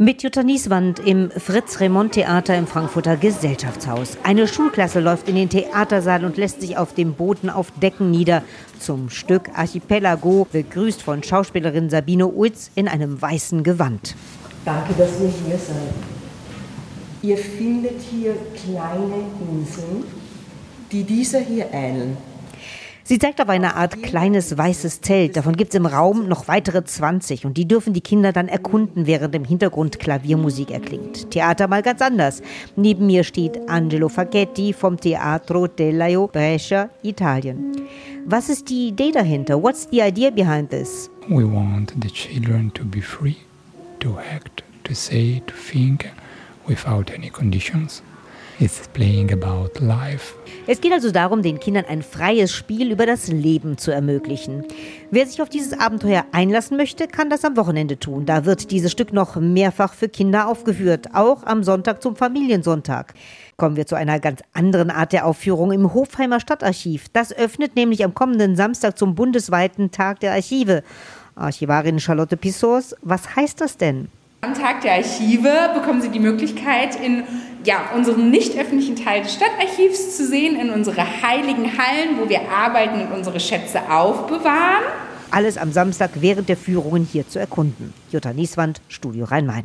Mit Jutta Nieswand im Fritz-Remont-Theater im Frankfurter Gesellschaftshaus. Eine Schulklasse läuft in den Theatersaal und lässt sich auf dem Boden auf Decken nieder. Zum Stück Archipelago, begrüßt von Schauspielerin Sabine Uitz in einem weißen Gewand. Danke, dass ihr hier seid. Ihr findet hier kleine Inseln, die dieser hier ähneln. Sie zeigt auf eine Art kleines weißes Zelt. Davon gibt es im Raum noch weitere 20 und die dürfen die Kinder dann erkunden, während im Hintergrund Klaviermusik erklingt. Theater mal ganz anders. Neben mir steht Angelo Facchetti vom Teatro dell'Aio Brescia, Italien. Was ist die Idee dahinter? What's the idea behind this? We want the children to be free to act, to say, to think without any conditions. It's playing about life. Es geht also darum, den Kindern ein freies Spiel über das Leben zu ermöglichen. Wer sich auf dieses Abenteuer einlassen möchte, kann das am Wochenende tun. Da wird dieses Stück noch mehrfach für Kinder aufgeführt, auch am Sonntag zum Familiensonntag. Kommen wir zu einer ganz anderen Art der Aufführung im Hofheimer Stadtarchiv. Das öffnet nämlich am kommenden Samstag zum bundesweiten Tag der Archive. Archivarin Charlotte Pissors, was heißt das denn? Am Tag der Archive bekommen Sie die Möglichkeit, in ja, unseren nicht öffentlichen Teil des Stadtarchivs zu sehen, in unsere heiligen Hallen, wo wir arbeiten und unsere Schätze aufbewahren. Alles am Samstag während der Führungen hier zu erkunden. Jutta Nieswand, Studio Rhein-Main.